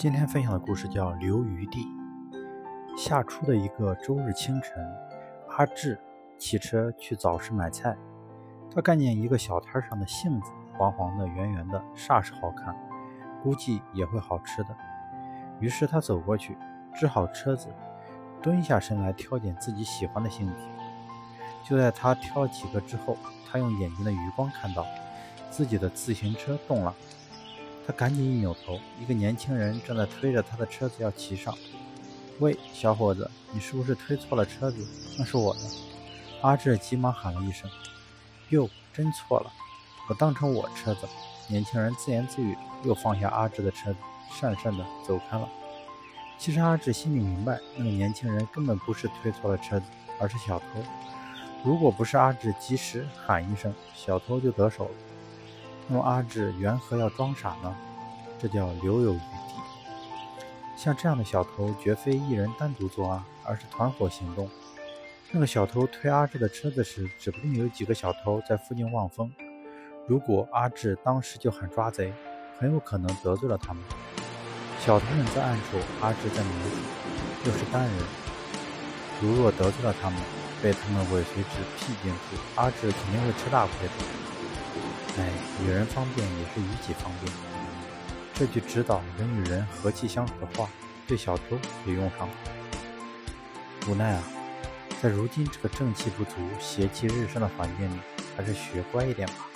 今天分享的故事叫《留余地》。夏初的一个周日清晨，阿志骑车去早市买菜。他看见一个小摊上的杏子，黄黄的、圆圆的，煞是好看，估计也会好吃的。于是他走过去，支好车子，蹲下身来挑拣自己喜欢的杏子。就在他挑了几个之后，他用眼睛的余光看到自己的自行车动了。他赶紧一扭头，一个年轻人正在推着他的车子要骑上。喂，小伙子，你是不是推错了车子？那是我的。阿志急忙喊了一声：“哟，真错了，我当成我车子。”年轻人自言自语，又放下阿志的车子，讪讪的走开了。其实阿志心里明白，那个年轻人根本不是推错了车子，而是小偷。如果不是阿志及时喊一声，小偷就得手了。那么阿志缘何要装傻呢？这叫留有余地。像这样的小偷，绝非一人单独作案，而是团伙行动。那个小偷推阿志的车子时，指不定有几个小偷在附近望风。如果阿志当时就喊抓贼，很有可能得罪了他们。小偷们在暗处，阿志在明处，又是单人。如若得罪了他们，被他们尾随至僻静处，阿志肯定会吃大亏的。哎，与人方便也是与己方便。这句指导人与人和气相处的话，对小偷也用上了。无奈啊，在如今这个正气不足、邪气日盛的环境里，还是学乖一点吧。